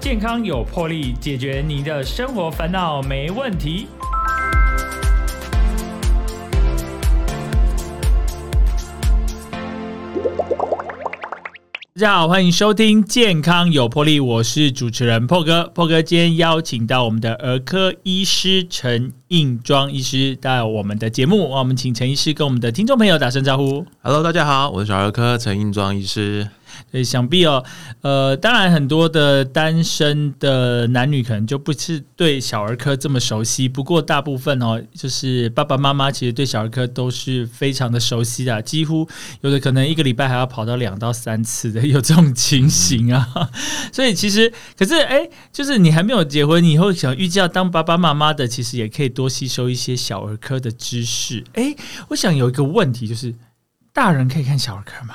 健康有魄力，解决你的生活烦恼没问题。大家好，欢迎收听《健康有魄力》，我是主持人破哥。破哥今天邀请到我们的儿科医师陈应庄医师到我们的节目，我们请陈医师跟我们的听众朋友打声招呼。Hello，大家好，我是小儿科陈应庄医师。对，想必哦，呃，当然很多的单身的男女可能就不是对小儿科这么熟悉，不过大部分哦，就是爸爸妈妈其实对小儿科都是非常的熟悉的，几乎有的可能一个礼拜还要跑到两到三次的，有这种情形啊。所以其实，可是哎，就是你还没有结婚，你以后想预计要当爸爸妈妈的，其实也可以多吸收一些小儿科的知识。哎，我想有一个问题就是，大人可以看小儿科吗？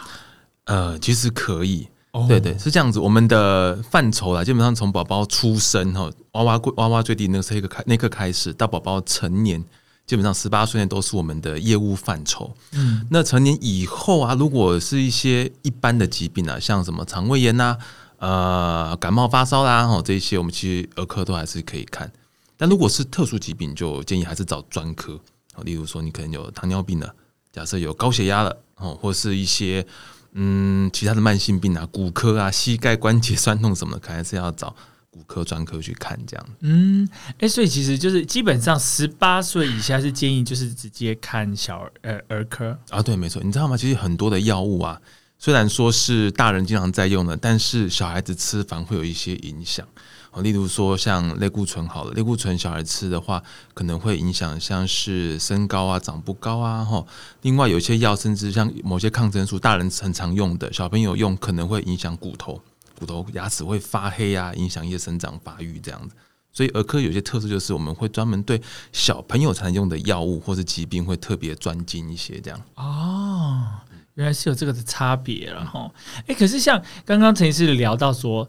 呃，其实可以，哦对对，是这样子。我们的范畴啦，基本上从宝宝出生哈，娃娃娃娃最低那个那个开那刻开始，到宝宝成年，基本上十八岁内都是我们的业务范畴。嗯，那成年以后啊，如果是一些一般的疾病啊，像什么肠胃炎呐、呃感冒发烧啦，哈这一些，我们其实儿科都还是可以看。但如果是特殊疾病，就建议还是找专科。哦，例如说你可能有糖尿病了，假设有高血压了，哦，或是一些嗯其他的慢性病啊，骨科啊、膝盖关节酸痛什么的，可能还是要找骨科专科去看这样。嗯，哎、所以其实就是基本上十八岁以下是建议就是直接看小儿呃儿科，啊，对，没错，你知道吗？其实很多的药物啊，虽然说是大人经常在用的，但是小孩子吃反而会有一些影响。例如说像类固醇好了，类固醇小孩吃的话，可能会影响像是身高啊、长不高啊，哈。另外有些药，甚至像某些抗生素，大人很常用的，小朋友用可能会影响骨头，骨头牙齿会发黑啊，影响一些生长发育这样子。所以儿科有些特色就是我们会专门对小朋友才能用的药物或是疾病会特别专精一些这样。哦，原来是有这个的差别了哈。哎、可是像刚刚陈医师聊到说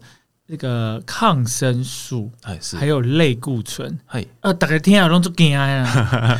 那个抗生素哎，是，还有类固醇，嘿，呃，大家听啊，拢就惊啊，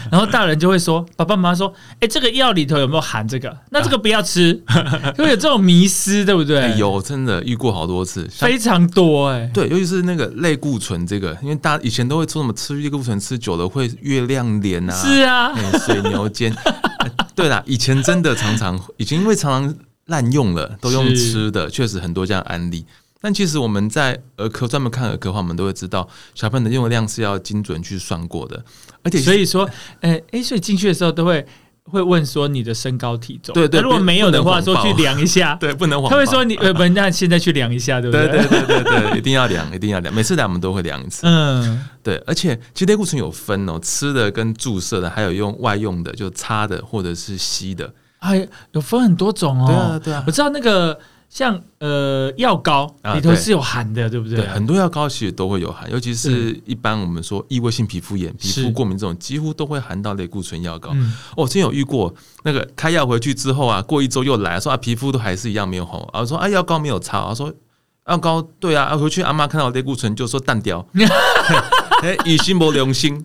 然后大人就会说，爸爸妈妈说，哎、这个药里头有没有含这个？那这个不要吃，会有这种迷失，对不对？哎有真的遇过好多次，非常多哎、对，尤其是那个类固醇这个，因为大家以前都会说什么吃类固醇吃久了会月亮脸啊，是啊，哎水牛肩。哎对啦，以前真的常常，以前因为常常滥用了，都用吃的，确实很多这样的案例。但其实我们在儿科专门看儿科的话，我们都会知道小朋友的用的量是要精准去算过的，而且所以说，哎、哎，所以进去的时候都会会问说你的身高体重，对对那如果没有的话，说去量一下，对不能他会说你呃不，那现在去量一下，对不对？对对对对对，一定要量，一定要量，每次来我们都会量一次。嗯，对，而且其实类固醇有分哦，吃的跟注射的，还有用外用的，就擦的或者是吸的。哎，有分很多种哦。对啊对啊。我知道那个像呃药膏里头是有含的，对不对？对，很多药膏其实都会有含，尤其是一般我们说异位性皮肤炎、皮是肤过敏这种，几乎都会含到类固醇药膏。嗯，哦，之前有遇过那个开药回去之后啊，过一周又来说啊，皮肤都还是一样没有红，然后说啊药膏没有擦，我说药膏对啊，啊回去阿妈看到类固醇就说淡掉，哎，以心博良心，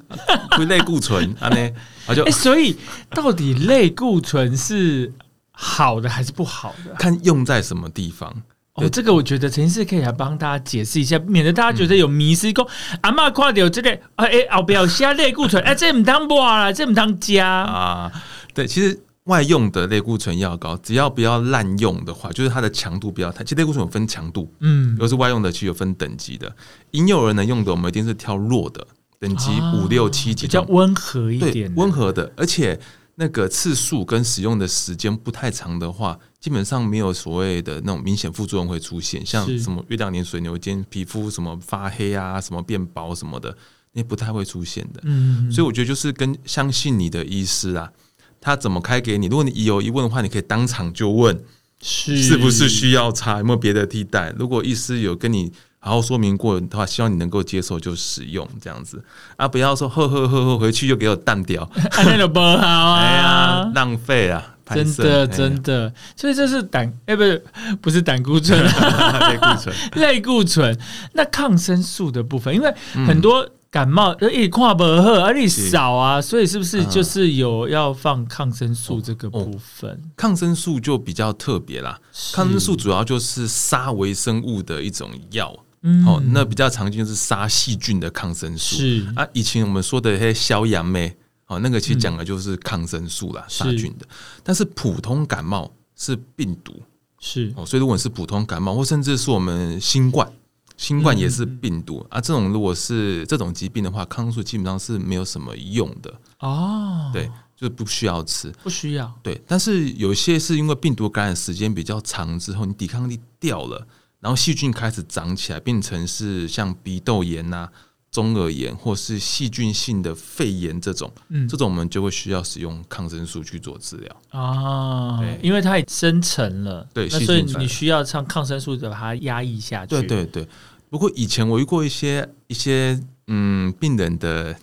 会类固醇啊呢，啊就哎，所以到底类固醇是好的还是不好的？看用在什么地方。哦，对这个我觉得陈医师可以来帮大家解释一下，免得大家觉得有迷失。讲、阿嬷看到这个，哎哎，后边有写类固醇，哎，这唔当抹啦，这唔当加。啊，对，其实外用的类固醇药膏，只要不要滥用的话，就是它的强度不要太。其实类固醇有分强度，嗯如，果是外用的，其实有分等级的。婴幼儿能用的，我们一定是挑弱的，等级啊五六七级比较温和一对点，温和的，而且那个次数跟使用的时间不太长的话，基本上没有所谓的那种明显副作用会出现，像什么月亮脸、水牛肩、皮肤什么发黑啊、什么变薄什么的，那不太会出现的。嗯，所以我觉得就是跟相信你的医师啊，他怎么开给你。如果你有疑问的话，你可以当场就问是是不是需要擦，有没有别的替代。如果医师有跟你好好说明过的话，希望你能够接受就使用这样子。啊，不要说呵呵呵呵回去就给我淡掉，啊那个不好啊，哎呀，浪费啊，真的真的，所以这是胆哎、不是不是胆固醇，的 类固醇。类固醇。那抗生素的部分，因为嗯。很多感冒呃一跨不喝，而且少啊，所以是不是就是有要放抗生素这个部分？抗生素就比较特别啦，抗生素主要就是杀微生物的一种药。嗯哦，那比较常见就是杀细菌的抗生素。是啊，以前我们说的那些消炎酶，哦，那个其实讲的就是抗生素啦，是杀菌的。但是普通感冒是病毒是哦，所以如果是普通感冒，或甚至是我们新冠，新冠也是病毒、啊。这种如果是这种疾病的话，抗生素基本上是没有什么用的，哦，对，就是不需要吃。不需要对，但是有些是因为病毒感染时间比较长之后，你抵抗力掉了，然后细菌开始长起来，变成是像鼻窦炎呐、中耳炎或是细菌性的肺炎这种，嗯这种我们就会需要使用抗生素去做治疗。啊对，因为它已生成了，对那所以你需要上抗生素的把它压抑下去。对对对，不过以前我遇过一些一些嗯病人的，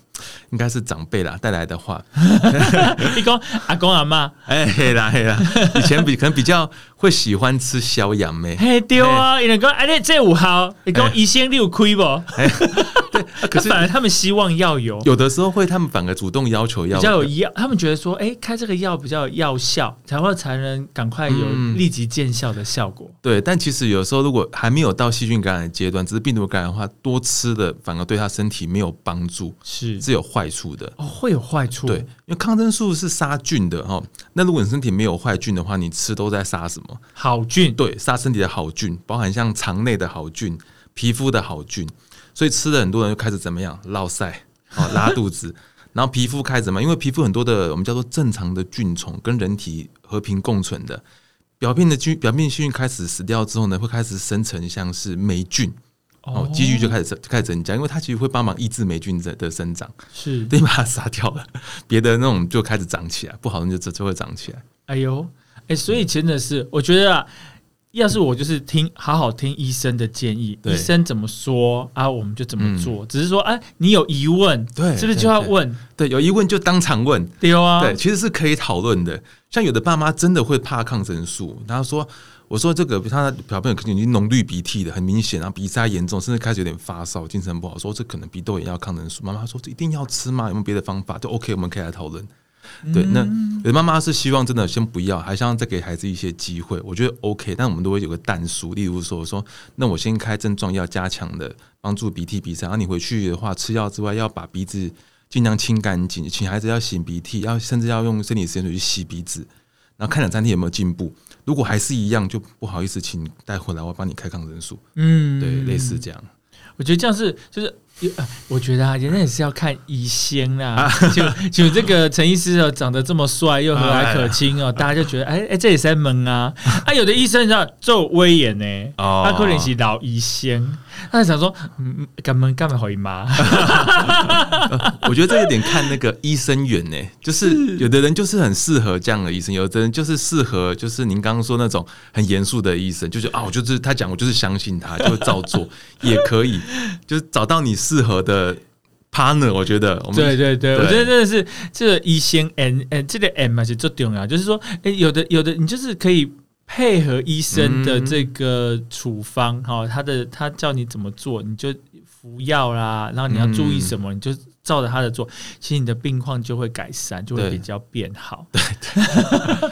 应该是长辈啦带来的话，你讲阿公阿妈，哎嘿啦嘿啦，以前比可能比较会喜欢吃小养妹，嘿丢啊，有人讲哎，你这五号，你讲医生你有亏不？可是反而他们希望要有。有的时候会他们反而主动要求要比较有药，他们觉得说，哎、开这个药比较有药效，才会才能赶快有嗯。立即见效的效果。对，但其实有时候如果还没有到细菌感染的阶段，只是病毒感染的话，多吃的反而对他身体没有帮助，是只有坏处的。哦，会有坏处。对，因为抗生素是杀菌的哈，那如果你身体没有坏菌的话，你吃都在杀什么？好菌，对，杀身体的好菌，包含像肠内的好菌、皮肤的好菌，所以吃了很多人就开始怎么样，落晒啊 拉肚子，然后皮肤开始怎么？因为皮肤很多的我们叫做正常的菌虫跟人体和平共存的，表面的菌表面细菌开始死掉之后呢，会开始生成像是霉菌。哦，几率就开始增开始增加，因为它其实会帮忙抑制霉菌的的生长，是，对，把它杀掉了，别的那种就开始长起来，不好的就就会长起来。哎呦，哎、所以真的是，我觉得啊，要是我就是听好好听医生的建议，医生怎么说啊，我们就怎么做。只是说，哎、你有疑问，对是不是就要问？对，有疑问就当场问，对啊，对，其实是可以讨论的。像有的爸妈真的会怕抗生素，他说：“我说这个他小朋友可能已经浓绿鼻涕的，很明显，然后鼻塞严重，甚至开始有点发烧，精神不好。说这可能鼻窦炎要抗生素。妈妈说这一定要吃吗？有没有别的方法？就 OK，我们可以来讨论。对，那有的妈妈是希望真的先不要，还想再给孩子一些机会。我觉得 OK，但我们都会有个淡数，例如说说，那我先开症状要加强的，帮助鼻涕鼻塞。然后你回去的话，吃药之外要把鼻子尽量清干净，请孩子要擤鼻涕，要甚至要用生理食盐水去洗鼻子，然后看两三天有没有进步。如果还是一样，就不好意思，请你带回来，我帮你开抗生素。嗯，对，类似这样。我觉得这样是就是。呃我觉得啊，人家也是要看医生啦。就就这个陈医师哦，长得这么帅又和蔼可亲哦，大家就觉得哎哎，这也是在蒙啊。啊，有的医生你知道做威严呢，哦他可能是老医生，他想说，嗯，干嘛干嘛回妈？我觉得这有点看那个医生缘呢，就是有的人就是很适合这样的医生，有的人就是适合就是您刚刚说那种很严肃的医生，就觉得啊，我就是他讲，我就是相信他，就会照做，也可以，就是找到你适合的 partner。我觉得，我们对对对，对我觉得真的是这个医生 n n，这个 M 还是最重要，就是说，哎，有的有的你就是可以。配合医生的这个处方，哈、他的他叫你怎么做，你就服药啦，然后你要注意什么，你就照着他的做，其实你的病况就会改善，就会比较变好。对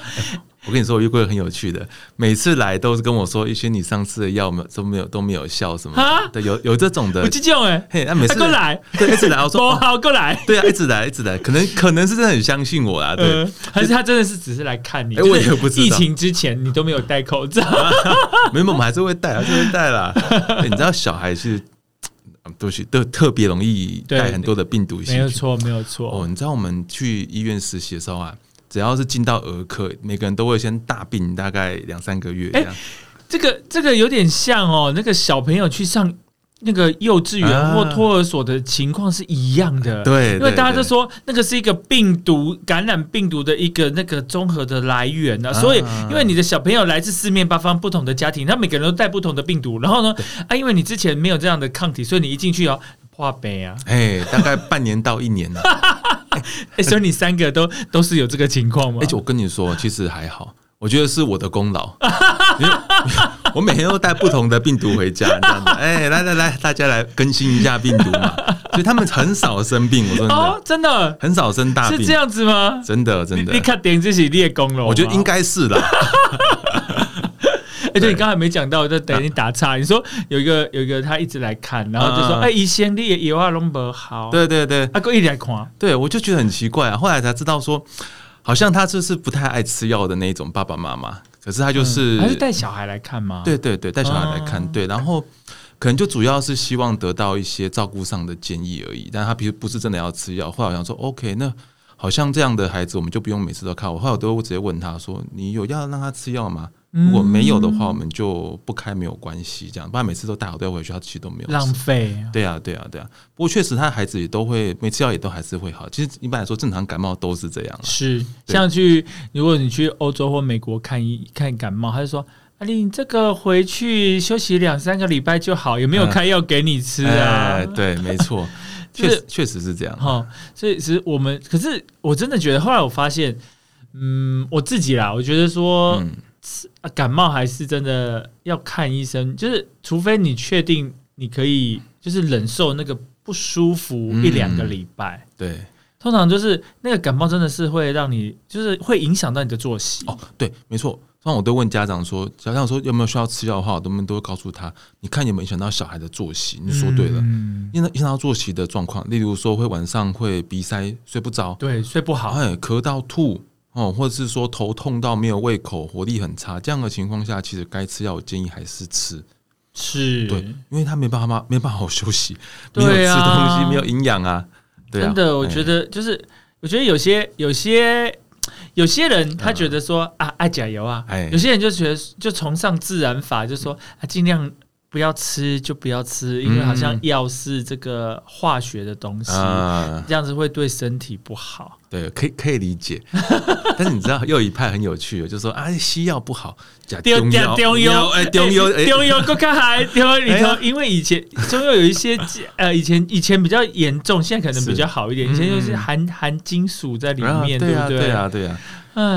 我跟你说，我遇过很有趣的，每次来都是跟我说，一些你上次的药没有都没有都没有效什么对，有有这种的。我，这种哎，嘿，那每次过来，对，一直来，我说 哦。好过来。对啊，一直来，一直来，可能可能是真的很相信我啊，对，呃，还是他真的是只是来看你？哎就是我也不知道。疫情之前你都没有戴口罩，没有，我们还是会戴，还是会戴啦。对你知道，小孩是都是都特别容易带很多的病毒性。没有错，没有错。哦，你知道我们去医院实习的时候啊，只要是进到儿科，每个人都会先大病大概两三个月这样。这个这个有点像哦，那个小朋友去上那个幼稚园啊。或托儿所的情况是一样的。对，因为大家都说那个是一个病毒感染病毒的一个那个综合的来源呢、啊。所以因为你的小朋友来自四面八方不同的家庭，他每个人都带不同的病毒，然后呢啊，因为你之前没有这样的抗体，所以你一进去哦破杯啊，哎，大概半年到一年了。哎，所以你三个都都是有这个情况吗？而且我跟你说，其实还好，我觉得是我的功劳，我每天都带不同的病毒回家，这样子。哎，来来来，大家来更新一下病毒嘛。所以他们很少生病，我说真哦的，，真的很少生大病，是这样子吗？真的真的你你。看点这是列功了，我觉得应该是啦。而且你刚才没讲到，就等你打岔。你说有一个有一个他一直来看，然后就说：“哎，以前你也有啊，龙伯好。”对对对，他哥一直来看，对我就觉得很奇怪啊。后来才知道说，好像他就是不太爱吃药的那种爸爸妈妈，可是他就是还是带小孩来看吗？对对对，带小孩来看，对，然后可能就主要是希望得到一些照顾上的建议而已，但他其实不是真的要吃药。后来好像说，OK，那。好像这样的孩子，我们就不用每次都看。我后来我都直接问他说：“你有要让他吃药吗？如果没有的话，我们就不开，没有关系。这样，不然每次都带好都要回去，他其实都没有浪费。对啊，对啊，对啊。不过确实，他的孩子也都会每次药也都还是会好。其实一般来说，正常感冒都是这样。是像去，如果你去欧洲或美国看一看感冒，他就说：“阿丽，你这个回去休息两三个礼拜就好，有没有开药给你吃啊？”对，没错。确实确实是这样哈，所以其实我们可是我真的觉得，后来我发现，嗯，我自己啦，我觉得说，感冒还是真的要看医生，就是除非你确定你可以，就是忍受那个不舒服一两个礼拜，对，通常就是那个感冒真的是会让你，就是会影响到你的作息哦，对，没错。通常我都问家长说，家长说有没有需要吃药的话，我们都会告诉他，你看有没有影响到小孩的作息。你说对了，因为影响到作息的状况，例如说会晚上会鼻塞、睡不着，对，睡不好，哎，咳到吐哦，或者是说头痛到没有胃口、活力很差，这样的情况下，其实该吃药，我建议还是吃。是，对，因为他没办法，没办法好休息，没有吃东西，没有营养啊。真的，我觉得就是，我觉得有些有些。有些人他觉得说啊爱加油啊，有些人就觉得就崇尚自然法，就说啊尽量不要吃就不要吃，因为好像药是这个化学的东西，这样子会对身体不好。对，可以可以理解。但是你知道又一派很有趣的，就说啊西药不好，假中药，中药哎中药中药够看还中药里头，因为以前中药有一些 呃以前以前比较严重，现在可能比较好一点。以前就是含含金属在里面，对不对？对啊对啊。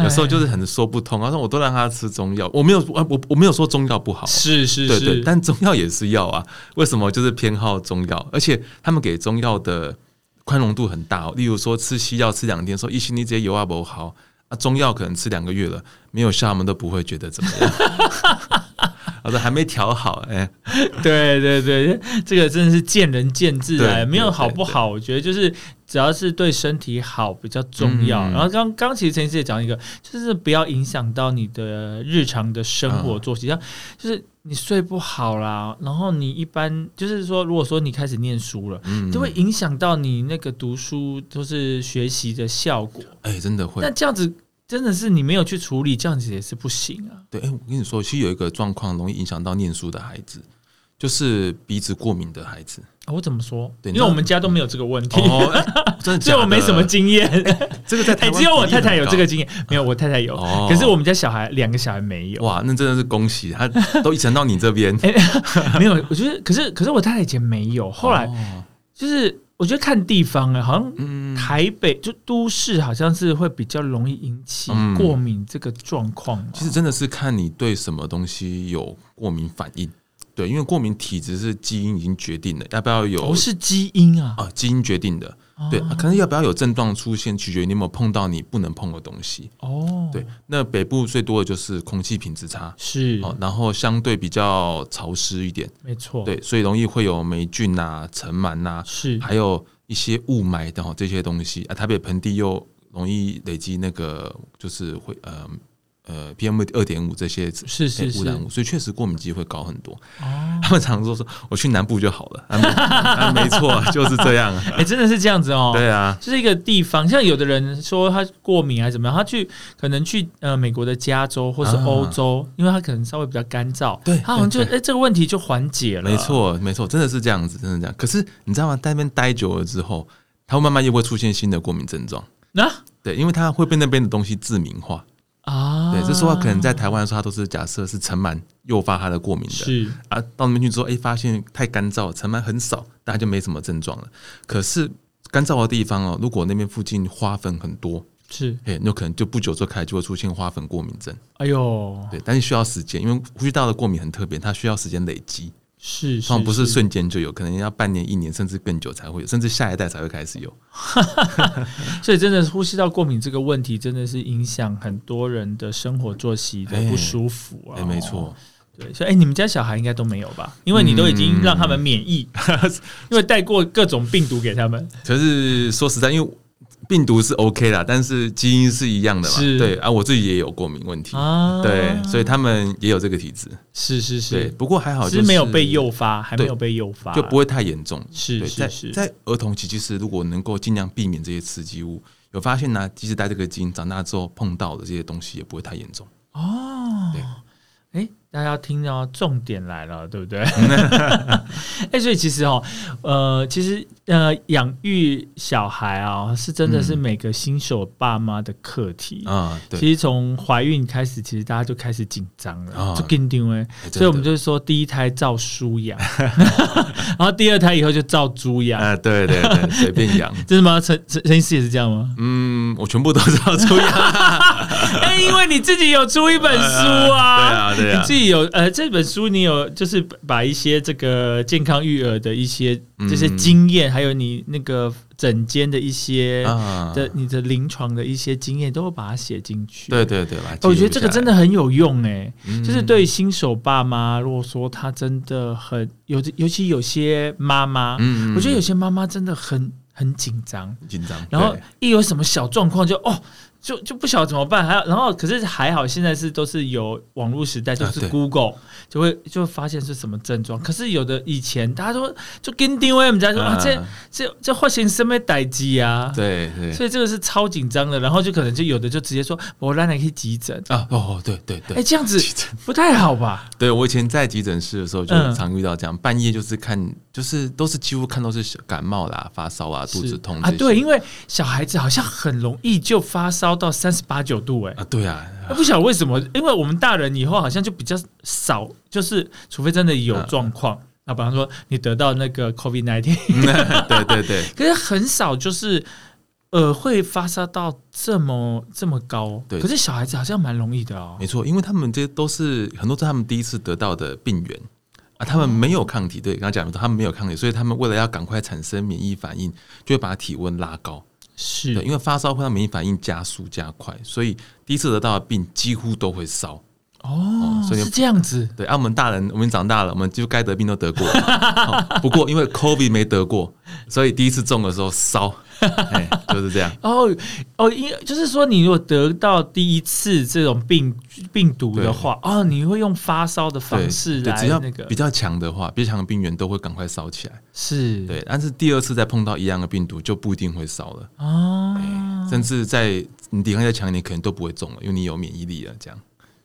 有时候就是很说不通，他说我都让他吃中药，我没有我我我没有说中药不好，是是是，但中药也是药啊，为什么？就是偏好中药？而且他们给中药的宽容度很大哦，例如说吃西药吃两天，说一心你这些油啊不好啊，中药可能吃两个月了没有效，我们都不会觉得怎么样。我说还没调好，哎，对对对，这个真的是见仁见智啊，没有好不好？我觉得就是只要是对身体好比较重要。然后刚刚其实陈医师也讲一个，就是不要影响到你的日常的生活作息，像就是你睡不好啦，然后你一般就是说，如果说你开始念书了，就会影响到你那个读书就是学习的效果。哎，真的会。那这样子。真的是你没有去处理，这样子也是不行啊。对，哎，我跟你说，其实有一个状况容易影响到念书的孩子，就是鼻子过敏的孩子。我怎么说？对，因为我们家都没有这个问题，真的，所以我没什么经验。这个在只有我太太有这个经验，没有我太太有。可是我们家小孩两个小孩没有。哇，那真的是恭喜他，都遗传到你这边。没有，我觉得，可是，可是我太太以前没有，后来就是。我觉得看地方啊，好像台北就都市，好像是会比较容易引起过敏这个状况。其实真的是看你对什么东西有过敏反应。对，因为过敏体质是基因已经决定了，要不要有？不是基因啊，啊，基因决定的。对，可能要不要有症状出现，取决于你有没有碰到你不能碰的东西。哦，对，那北部最多的就是空气品质差，是哦，然后相对比较潮湿一点，没错。对，所以容易会有霉菌呐、尘螨呐，是，还有一些雾霾的这些东西。啊，台北盆地又容易累积那个，就是会呃。呃，PM 二点五这些是是污染物，所以确实过敏机会高很多。哦，他们常说说我去南部就好了，啊，没错，就是这样。哎，真的是这样子哦。对啊，就是一个地方，像有的人说他过敏还是怎么样，他去可能去呃美国的加州或是欧洲，因为他可能稍微比较干燥，对他好像就哎这个问题就缓解了。没错，没错，真的是这样子，真的这样。可是你知道吗？在那边待久了之后，他会慢慢又会出现新的过敏症状。那对，因为他会被那边的东西致敏化。啊，对，这说话可能在台湾的时候，他都是假设是尘螨诱发他的过敏的，是啊，到那边去之后，哎，发现太干燥，尘螨很少，大家就没什么症状了。可是干燥的地方哦，如果那边附近花粉很多，是，哎，那可能就不久之后开始就会出现花粉过敏症。哎呦，对，但是需要时间，因为呼吸道的过敏很特别，它需要时间累积。是，通常不是瞬间就有，可能要半年、一年，甚至更久才会有，甚至下一代才会开始有。所以，真的呼吸道过敏这个问题，真的是影响很多人的生活作息的不舒服啊。没错，对，所以哎、你们家小孩应该都没有吧？因为你都已经让他们免疫，因为带过各种病毒给他们。可是说实在，因为病毒是 OK 啦，但是基因是一样的嘛。对啊，我自己也有过敏问题，啊对，所以他们也有这个体质。是是对，是，不过还好，就是没有被，诱发，还没有被诱发，就不会太严重。是是是，在儿童期，其实如果能够尽量避免这些刺激物，有发现呢、即使带这个基因长大之后碰到的这些东西，也不会太严重。哦对，哎，大家要听到重点来了，对不对？哎，所以其实哦，呃，其实呃，养育小孩啊，是真的是每个新手爸妈的课题。啊、对，其实从怀孕开始，其实大家就开始紧张了，啊就跟定哎，哎所以我们就是说，第一胎照书养，然后第二胎以后就照猪养，啊、对对对，随便养。真的吗？陈陈陈医师也是这样吗？嗯，我全部都知道出养。哎，因为你自己有出一本书啊，对啊对啊你自己有呃这本书，你有就是把一些这个健康育儿的一些这些嗯经验，还有你那个诊间的一些啊，的你的临床的一些经验，都会把它写进去。对对对，我觉得这个真的很有用哎、嗯。就是对新手爸妈，如果说他真的很有，尤其有些妈妈，嗯我觉得有些妈妈真的很很紧张，紧张，然后一有什么小状况就哦。就就不晓得怎么办，还要然后可是还好，现在是都是有网络时代，就是 Google、就会就会发现是什么症状。可是有的以前大家都就跟定位我们家说啊，这啊这这发生什么代机啊？对对。所以这个是超紧张的，然后就可能就有的就直接说我让你去急诊，啊，哦，对对对。哎、对，这样子不太好吧？对我以前在急诊室的时候，就嗯常遇到这样，半夜就是看，就是都是几乎看都是感冒啦、发烧啊、肚子痛啊，对，因为小孩子好像很容易就发烧到三十八九度、哎、啊，对啊，不晓得为什么，因为我们大人以后好像就比较少，就是除非真的有嗯状况，那、比方说你得到那个 COVID nineteen，对 对对，可是很少就是呃会发烧到这么这么高。对可是小孩子好像蛮容易的哦。没错，因为他们这都是很多是他们第一次得到的病源啊，他们没有抗体，对，刚刚讲的他们没有抗体，所以他们为了要赶快产生免疫反应，就会把体温拉高。是对，因为发烧会让免疫反应加速加快，所以第一次得到的病几乎都会烧。哦，所以是这样子。对，啊，我们大人我们长大了，我们就该得病都得过。哦不过因为 COVID 没得过，所以第一次中的时候烧，哎，就是这样。哦哦，因就是说，你如果得到第一次这种病病毒的话，哦，你会用发烧的方式对，只要来那个比较强的话，比较强的病原都会赶快烧起来。是对，但是第二次再碰到一样的病毒，就不一定会烧了，哦，甚至在你抵抗力再强一点，可能都不会中了，因为你有免疫力了。这样，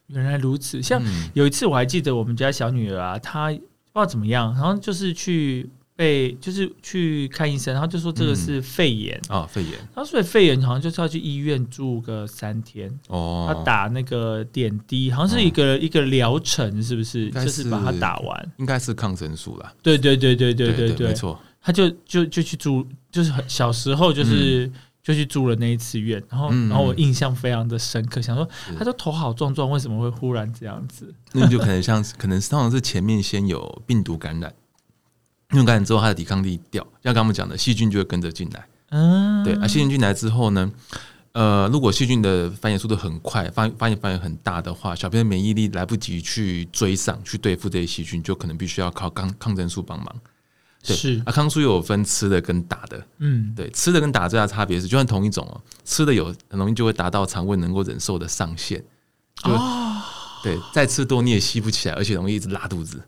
原来如此。像嗯有一次我还记得我们家小女儿啊，她不知道怎么样，然后就是去被就是去看医生，然后就说这个是肺炎，啊，肺炎然后所以肺炎好像就是要去医院住个三天，哦，他打那个点滴，好像是一个、一个疗程，是不是？就是把它打完。应该是抗生素啦。对对对对对对对，对没错。他就就就去住，就是很小时候就是。就去住了那一次院，然后，嗯然后我印象非常的深刻，想说他都头好壮壮，为什么会忽然这样子？那就可能像，可能是通常是前面先有病毒感染，病毒感染之后，它的抵抗力掉，像刚刚我们讲的，细菌就会跟着进来。嗯，对，啊，细菌进来之后呢，呃，如果细菌的繁衍速度很快，发发现繁衍很大的话，小朋友免疫力来不及去追上去对付这些细菌，就可能必须要靠抗抗生素帮忙。对是，啊，抗生素有分吃的跟打的，嗯，对，吃的跟打最大差别是，就算同一种哦，吃的有很容易就会达到肠胃能够忍受的上限，就哦，对，再吃多你也吸不起来，而且容易一直拉肚子。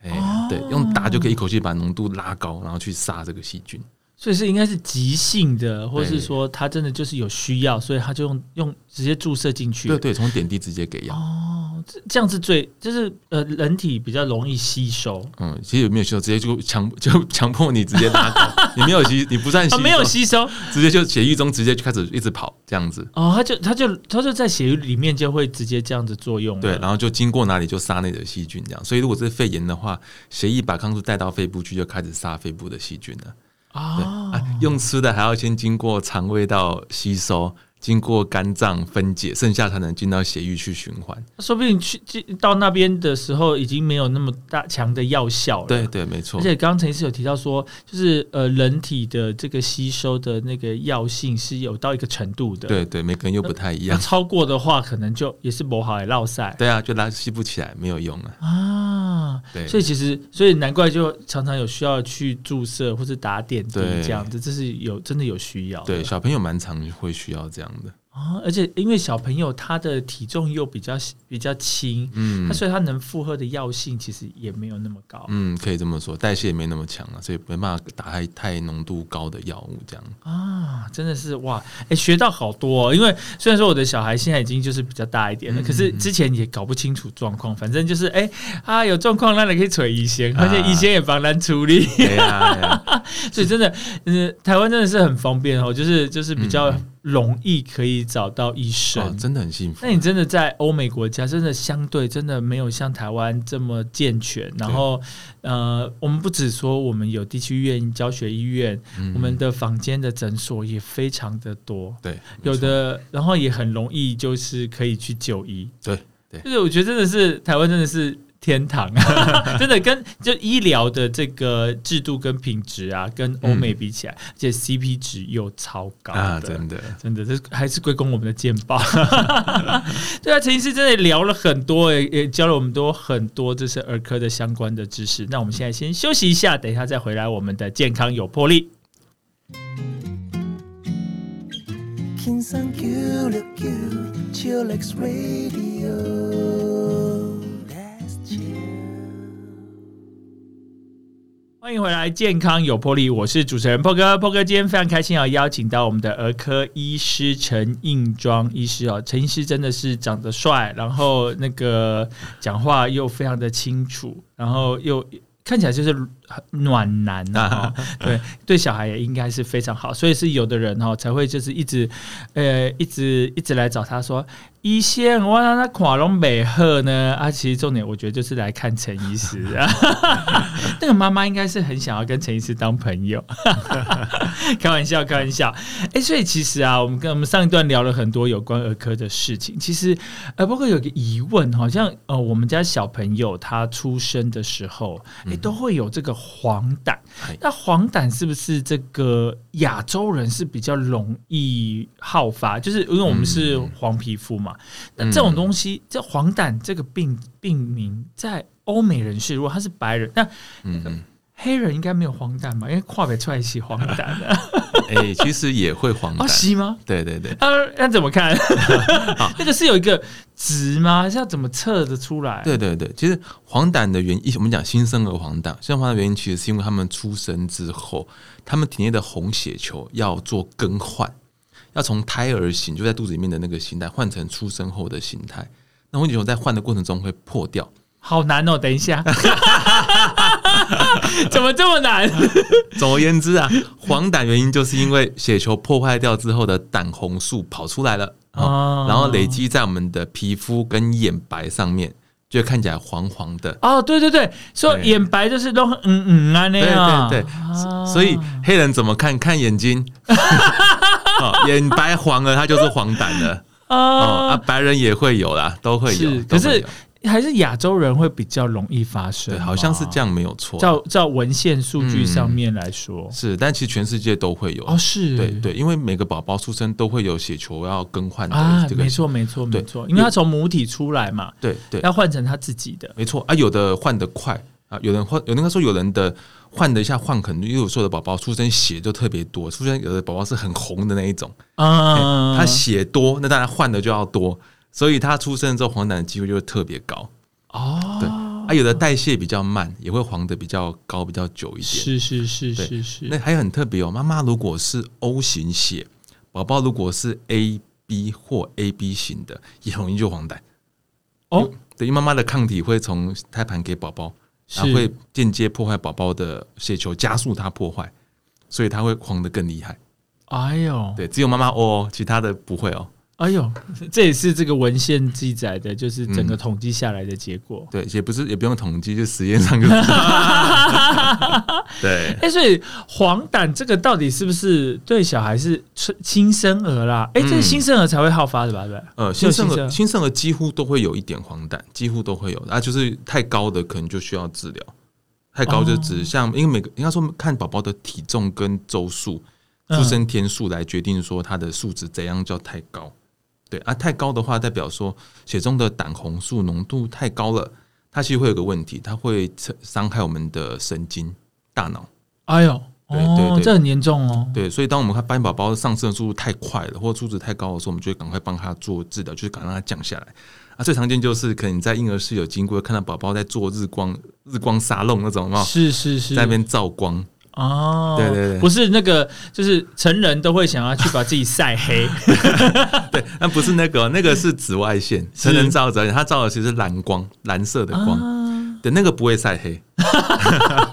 哎、哦对，用打就可以一口气把浓度拉高，然后去杀这个细菌。所以是应该是急性的，或者是对说他真的就是有需要，所以他就用用直接注射进去。对对，从点滴直接给药。哦，这这样是最就是呃人体比较容易吸收嗯，其实有没有吸收，直接就强 就强迫你直接拉高，你没有吸，你不算吸啊，收，没有吸收直接就血液中直接就开始一直跑这样子。哦，他就他就他就在血液里面就会直接这样子作用了。对，然后就经过哪里就杀那里的细菌，这样。所以如果是肺炎的话，血液把抗生素带到肺部去，就开始杀肺部的细菌了。啊，用吃的还要先经过肠胃道吸收，经过肝脏分解，剩下才能进到血液去循环。说不定去进到那边的时候，已经没有那么大强的药效了。对对，没错而。且刚刚陈医师有提到说，就是呃，人体的这个吸收的那个药性是有到一个程度的。，对对，每个人又不太一那样。超过的话，可能就也是不好的落塞对啊，就拉吸不起来，没有用啊。啊。对，所以其实，所以难怪就常常有需要去注射或者打点滴这样子，这是有真的有需要的。对小朋友蛮常会需要这样的。啊，而且因为小朋友他的体重又比较比较轻，嗯他所以他能负荷的药性其实也没有那么高。嗯，可以这么说，代谢也没那么强啊，所以没办法打太太浓度高的药物这样。啊，真的是哇，哎、学到好多、哦。因为虽然说我的小孩现在已经就是比较大一点了，嗯可是之前也搞不清楚状况，反正就是哎、啊有状况，那你可以催医生，而且医生也帮咱处理，所以真的，呃，台湾真的是很方便哦，就是就是比较容易可以找到医生。啊，真的很幸福那。你真的在欧美国家，真的相对真的没有像台湾这么健全。然后，呃，我们不只说我们有地区医院、教学医院，嗯我们的房间的诊所也非常的多，对有的，然后也很容易就是可以去就医。对对就是我觉得真的是台湾真的是天堂，真的跟就医疗的这个制度跟品质啊，跟欧美比起来，而且 CP 值又超高，啊，真的。真的，这还是归功我们的健保。对啊，陈医师真的聊了很多，也也教了我们多很多这是儿科的相关的知识。那我们现在先休息一下，等一下再回来我们的健康有魄力。欢迎回来，健康有魄力，我是主持人破哥。破哥今天非常开心要邀请到我们的儿科医师陈应庄医师哦。陈医师真的是长得帅，然后那个讲话又非常的清楚，然后又看起来就是暖男啊、哦，对对，小孩也应该是非常好，所以是有的人哈、哦、才会就是一直呃一直一直来找他说医生，我让他垮龙美鹤呢啊，其实重点我觉得就是来看陈医师啊，那个妈妈应该是很想要跟陈医师当朋友，开玩笑，开玩笑。哎、所以其实啊，我们跟我们上一段聊了很多有关儿科的事情。其实，呃，不过有个疑问，好像呃，我们家小朋友他出生的时候，哎、都会有这个黄疸。哎。那黄疸是不是这个亚洲人是比较容易好发？就是因为我们是黄皮肤嘛，那这种东西，这黄疸这个病病名在欧美人士，如果他是白人，那嗯嗯，黑人应该没有黄疸吧？因为跨北出来洗黄疸的，哎，其实也会黄哦，疸。洗吗？对对对，呃，那怎么看？那个是有一个值吗？是要怎么测得出来？对对对，其实黄疸的原因，我们讲新生儿黄疸，新生儿黄疸的原因其实是因为他们出生之后，他们体内的红血球要做更换，要从胎儿型就在肚子里面的那个形态换成出生后的形态。那红血球在换的过程中会破掉，好难哦！等一下，怎么这么难？总而言之啊，黄疸原因就是因为血球破坏掉之后的胆红素跑出来了，哦哦、然后累积在我们的皮肤跟眼白上面，就会看起来黄黄的。哦，对对对，说对眼白就是都很嗯嗯啊那对样，对对，啊所以黑人怎么看？看眼睛，哦，眼白黄了，他就是黄疸了。哦啊，啊，白人也会有啦，都会有是，都会有可是还是亚洲人会比较容易发生对，好像是这样，没有错。照照文献数据上面来说，是，但其实全世界都会有。哦，是，对对，因为每个宝宝出生都会有血球要更换啊的，这个，没错没错没错，因为他从母体出来嘛，对对，要换成他自己的，没错啊，有的换得快啊，有人换，有那个说有人的换的一下换，可能因为有时候的宝宝出生血就特别多，出生有的宝宝是很红的那一种，啊，他血多，那当然换的就要多，所以他出生之后黄疸的机会就会特别高。哦，对啊，有的代谢比较慢，也会黄的比较高，比较久一点。是是是是是，那还有很特别哦，妈妈如果是 O 型血，宝宝如果是 A B 或 A B 型的，也容易就黄疸。哦，对，因为妈妈的抗体会从胎盘给宝宝，然后是会间接破坏宝宝的血球，加速它破坏，所以它会黄的更厉害。哎呦，对，只有妈妈哦其他的不会哦。哎呦，这也是这个文献记载的，就是整个嗯统计下来的结果。对，也不是也不用统计，就实验上就。对，哎、所以黄疸这个到底是不是对小孩是新生儿啦？哎、这是嗯新生儿才会好发的吧？对嗯？呃，新生儿新生儿几乎都会有一点黄疸，几乎都会有啊，就是太高的可能就需要治疗。太高就哦指像，因为每个应该说看宝宝的体重跟周数、嗯出生天数来决定说他的数值怎样叫太高。对啊，太高的话代表说血中的胆红素浓度太高了，它其实会有个问题，它会伤害我们的神经、大脑。哎呦，对对哦，对这很严重哦。对，所以当我们看斑宝宝上升的速度太快了，或者数值太高的时候，我们就会赶快帮他做治疗，就是赶快让他降下来。啊，最常见就是可能你在婴儿室有经过，看到宝宝在做日光日光沙龙那种，哦是是是，在那边照光。哦，对对对不是那个，就是成人都会想要去把自己晒黑，对，那不是那个哦，那个是紫外线，成人照紫外线，它照的其实是蓝光，蓝色的光。啊对，那个不会晒黑。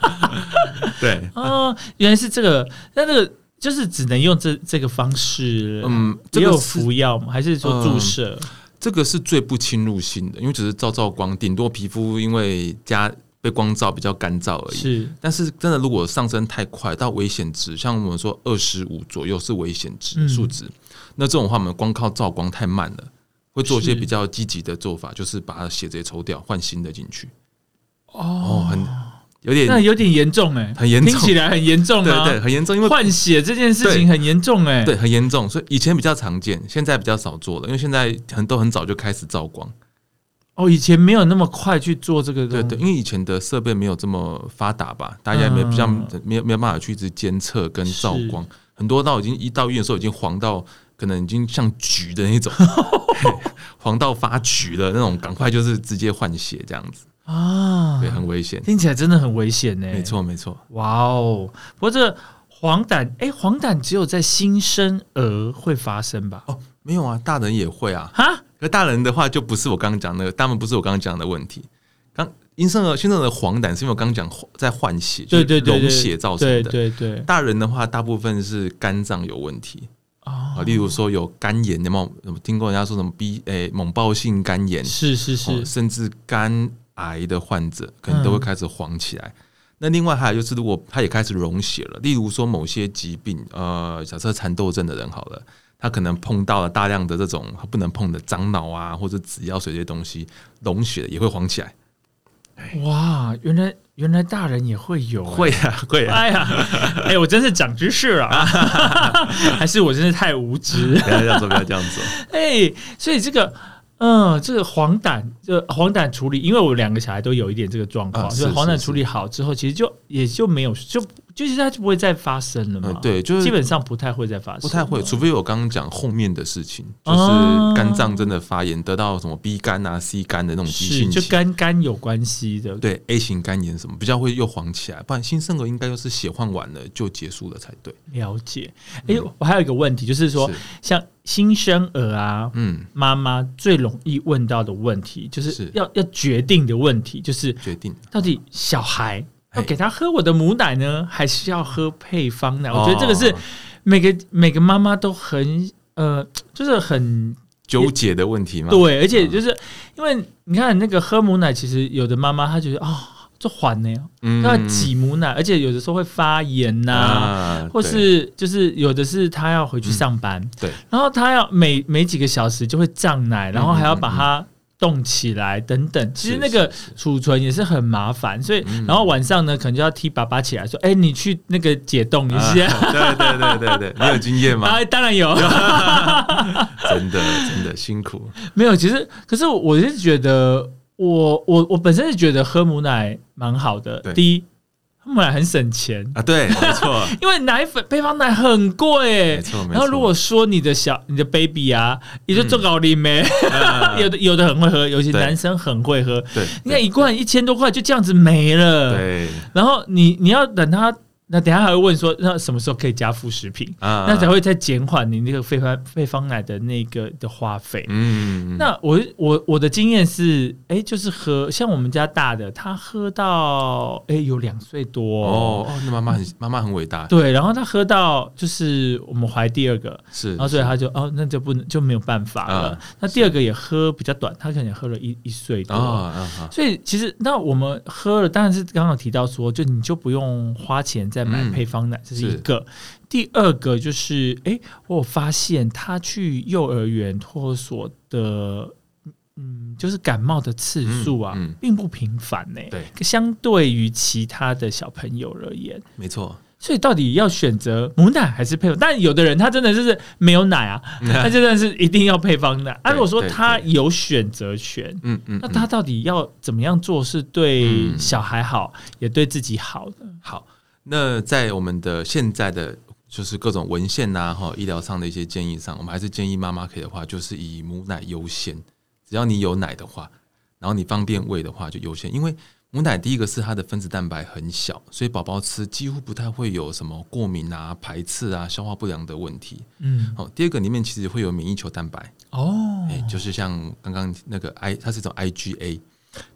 对，哦，原来是这个，那那个就是只能用这这个方式，嗯也有这个是服药吗？还是说注射？这个是最不侵入性的，因为只是照照光，顶多皮肤因为加被光照比较干燥而已。是。但是真的，如果上升太快到危险值，像我们说二十五左右是危险值嗯。数值，那这种话我们光靠照光太慢了，会做一些比较积极的做法，就是把它血直接抽掉，换新的进去。哦。哦，很有点那有点严重哎，很严重。听起来很严重对啊，对很严重，因为换血这件事情很严重哎，对很严重，所以以前比较常见，现在比较少做了，因为现在很都很早就开始照光。哦，以前没有那么快去做这个对对，因为以前的设备没有这么发达吧，大家也没比较嗯没有没有办法去一直监测跟照光，很多到已经一到医院的时候已经黄到可能已经像橘的那种，嘿 黄到发橘的那种，赶快就是直接换血这样子，啊。对，，很危险。听起来真的很危险呢。没，错没错，哇哦！不过这个黄疸，哎，黄疸只有在新生儿会发生吧？哦，没有啊，大人也会啊，哈，可大人的话就不是我刚刚讲的，大门不是我刚刚讲的问题。刚新生儿新生儿的黄疸是因为我刚刚讲在换血，对对对对，就是溶血造成对的。对对，大人的话，大部分是肝脏有问题啊，哦，例如说有肝炎，有没有有没有听过人家说什么 B 诶、猛暴性肝炎，是是是哦，甚至肝癌的患者可能都会开始黄起来。那另外还有就是，如果他也开始溶血了，例如说某些疾病，呃，假设蚕豆症的人好了，他可能碰到了大量的这种他不能碰的樟脑啊，或者紫药水这些东西，溶血也会黄起来。哇，原来原来大人也会有、会啊，会啊，哎呀，哎，我真是长知识了啊！还是我真是太无知？不要这样做，不要这样做。哎，所以这个，嗯，这个黄疸，这黄疸处理，因为我两个小孩都有一点这个状况，啊所以黄疸是是处理好之后，其实就也就没有，就就是它就不会再发生了嘛。嗯，对，就是基本上不太会再发生，不太会，除非我刚刚讲后面的事情，就哦是肝脏真的发炎，得到什么 B 肝啊、C 肝的那种急性就。跟肝有关系的。对 A 型肝炎什么比较会又黄起来，不然新生儿应该就是血换完了就结束了才对。了解。哎、我还有一个问题，就是说是，像新生儿啊，嗯，妈妈最容易问到的问题，就是是要要决定的问题，就是决定到底小孩哎要给他喝我的母奶呢，还是要喝配方奶？我觉得这个是哦每个每个妈妈都很呃，就是很纠结的问题嘛。对，而且嗯。就是因为你看那个喝母奶，其实有的妈妈她觉得哦，这缓呢，嗯。要挤母奶，而且有的时候会发炎呐、啊或是就是有的是她要回去上班，对。然后她要每每几个小时就会胀奶，然后还要把它冻起来等等。其实那个储存也是很麻烦，所以嗯然后晚上呢，可能就要踢爸爸起来说：“哎，你去那个解冻一啊下。对对对对对，你有经验吗？啊，当然有，真的真的辛苦。没有。其实，可是我是觉得，我我我本身是觉得喝母奶蛮好的。第一，喝母奶很省钱，啊，对，没错，因为奶粉配方奶很贵没。错，没错。然后如果说你的小你的 baby 啊，也就做高龄没，啊 有的有的很会喝，有些男生很会喝。对，你看一罐一千多块就这样子没了。对然后你你要等它那等下还会问说，那什么时候可以加副食品？啊那才会再减缓你那个配方配方奶的那个的花费。嗯，那我我我的经验是，哎、就是喝像我们家大的，他喝到哎、有两岁多哦哦，那妈妈很妈妈很伟大，对，然后他喝到就是我们怀第二个，是，然后所以他就哦，那就不能就没有办法了。啊那第二个也喝比较短，他可能也喝了一一岁多。啊啊啊，所以其实那我们喝了，当然是刚刚提到说，就你就不用花钱再买嗯配方奶，这是一个。第二个就是，哎、我发现他去幼儿园托儿所的，嗯，就是感冒的次数啊，嗯嗯并不频繁呢、对，相对于其他的小朋友而言。没错，所以到底要选择母奶还是配方？但有的人他真的就是没有奶啊，他真的是一定要配方奶。啊，对如果说他有选择权，嗯嗯，那嗯他到底要怎么样做是对嗯小孩好，也对自己好的？好，那在我们的现在的就是各种文献呐、哈医疗上的一些建议上，我们还是建议妈妈可以的话，就是以母奶优先。只要你有奶的话，然后你方便喂的话就优先，因为母奶第一个是它的分子蛋白很小，所以宝宝吃几乎不太会有什么过敏啊、排斥啊、消化不良的问题。嗯，好，第二个里面其实会有免疫球蛋白，哦，哎、就是像刚刚那个 I，它是一种 IgA，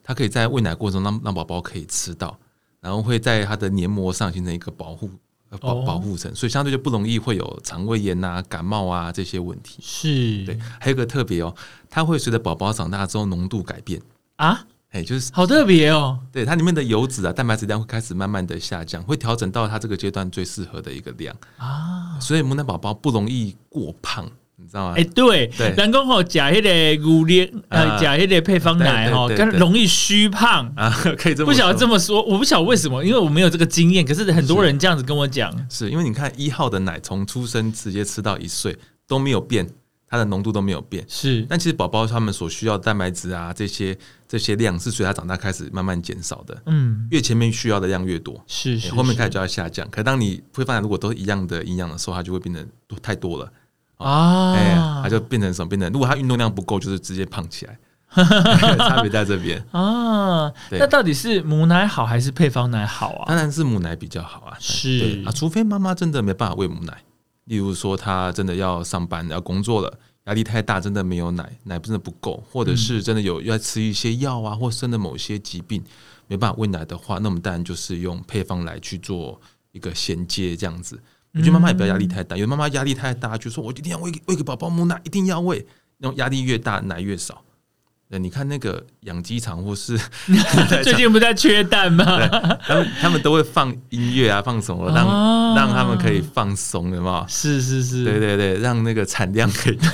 它可以在喂奶过程中让让宝宝可以吃到，然后会在它的黏膜上形成一个保护呃保哦。保护层，所以相对就不容易会有肠胃炎啊、感冒啊这些问题。是，对，还有一个特别哦，它会随着宝宝长大之后浓度改变，啊，哎，就是好特别哦。对它里面的油脂啊、蛋白质量会开始慢慢的下降，会调整到它这个阶段最适合的一个量，啊，所以母奶宝宝不容易过胖，你知道吗？哎、对，对人工吼假迄个牛奶，呃，啊假迄个配方奶吼，更容易虚胖。啊，可以这么不晓得说这么说，我不晓得为什么，因为我没有这个经验。可是很多人这样子跟我讲，是因为你看一号的奶从出生直接吃到一岁都没有变，它的浓度都没有变。是但其实宝宝他们所需要的蛋白质啊，这些这些量是随他长大开始慢慢减少的，嗯，越前面需要的量越多，是是，后面开始就要下降。可当你会发现，如果都是一样的营养的时候，它就会变得多太多了，啊，哎、它就变成什么？变成如果它运动量不够，就是直接胖起来，差别在这边。啊，那到底是母奶好还是配方奶好啊？当然是母奶比较好啊，是啊，除非妈妈真的没办法喂母奶，例如说她真的要上班要工作了，压力太大，真的没有奶，奶真的不够，或者是真的有要吃一些药啊，或生的某些疾病没办法喂奶的话，那我们当然就是用配方来去做一个衔接，这样子。我觉得妈妈也不要压力太大，有的妈妈压力太大，就说我一定要喂喂给宝宝母奶，一定要喂，那种压力越大，奶越少。对，你看那个养鸡场或是 最近不在缺蛋吗？他们他们都会放音乐啊，放什么让、哦让他们可以放松，有没有？是是是，对对对，让那个产量可以多。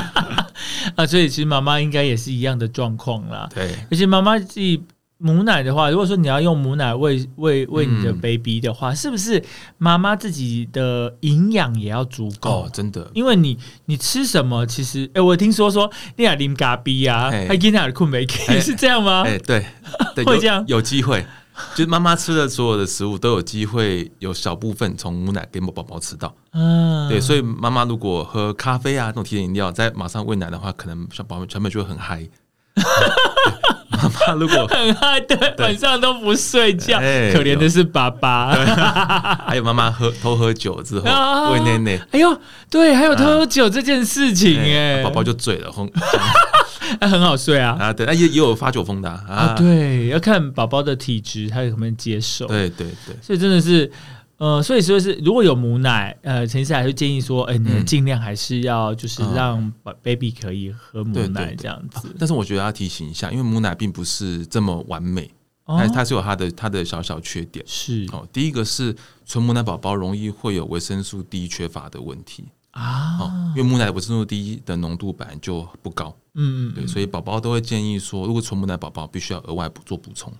啊，所以其实妈妈应该也是一样的状况啦。对，而且妈妈自己母奶的话，如果说你要用母奶喂喂喂你的嗯 baby 的话，是不是妈妈自己的营养也要足够？哦，真的，因为你你吃什么，其实哎、我听说说你俩啉咖啡啊，哎还给你困没给，哎 是这样吗？哎、对，会这样有机会，就是妈妈吃的所有的食物都有机会有小部分从母奶给宝宝吃到。嗯，对，所以妈妈如果喝咖啡啊那种提神饮料，再马上喂奶的话，可能小宝宝小朋友就会很嗨。对妈妈如果很爱，对，晚上都不睡觉，哎可怜的是爸爸。还有妈妈喝偷喝酒之后啊喂奶奶，哎呦，对，还有喝酒这件事情，哎，哎。宝宝就醉了，轰哎 很好睡啊。啊，对，那也也有发酒疯的啊，啊，啊对，要看宝宝的体质，他有没有接受。，对对对，所以真的是，呃，所以说是如果有母奶，呃，陈医师还是建议说，哎、你嗯尽量还是要就是嗯让 baby 可以喝母奶这样子。但是我觉得要提醒一下，因为母奶并不是这么完美，哦它它是有它的它的小小缺点。是哦，第一个是纯母奶宝宝容易会有维生素 D 缺乏的问题啊，哦，因为母奶维生素 D 的浓度本来就不高，嗯嗯，对，所以宝宝都会建议说，如果纯母奶宝宝必须要额外补做补充。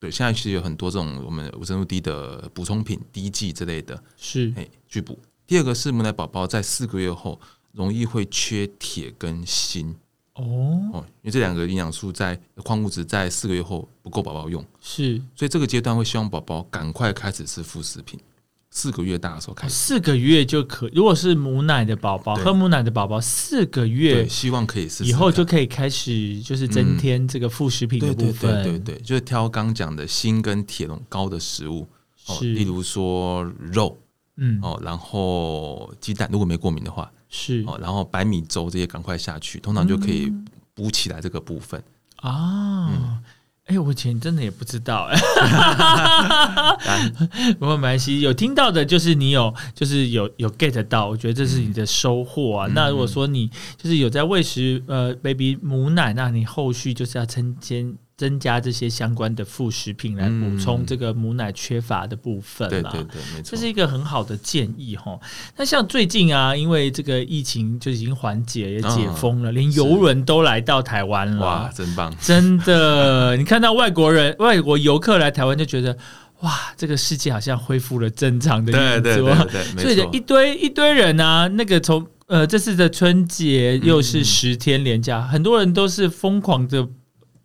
对，现在其实有很多这种我们维生素 D 的补充品、滴剂之类的，是。哎，去补。第二个是母奶宝宝在四个月后容易会缺铁跟锌哦，哦，因为这两个营养素在矿物质在四个月后不够宝宝用，是。所以这个阶段会希望宝宝赶快开始吃副食品，四个月大的时候开始。四个月就可，如果是母奶的宝宝，对喝母奶的宝宝，四个月对，希望可以试试以后就可以开始就是增添这个副食品的对对部分。对对对，就是挑刚讲的锌跟铁那种高的食物，哦，是例如说肉嗯，哦，然后鸡蛋，如果没过敏的话是哦，然后白米粥这些赶快下去，通常就可以嗯补起来这个部分。啊。哎、我以前真的也不知道哎、不 过没关系，有听到的就是你有，就是有有 get 到，我觉得这是你的收获啊。嗯那如果说你就是有在喂食呃 baby 母奶，那你后续就是要增添增加这些相关的副食品来补充嗯这个母奶缺乏的部分啦。对对对，没错这是。一个很好的建议哈。那像最近啊，因为这个疫情就已经缓解也解封了，连游轮都来到台湾了。嗯哇，真棒！真的，你看到外国人、外国游客来台湾，就觉得哇，这个世界好像恢复了正常的对运作。对对对，所以就一。堆一堆人啊，那个从呃这次的春节又是十天连假，很多人都是疯狂的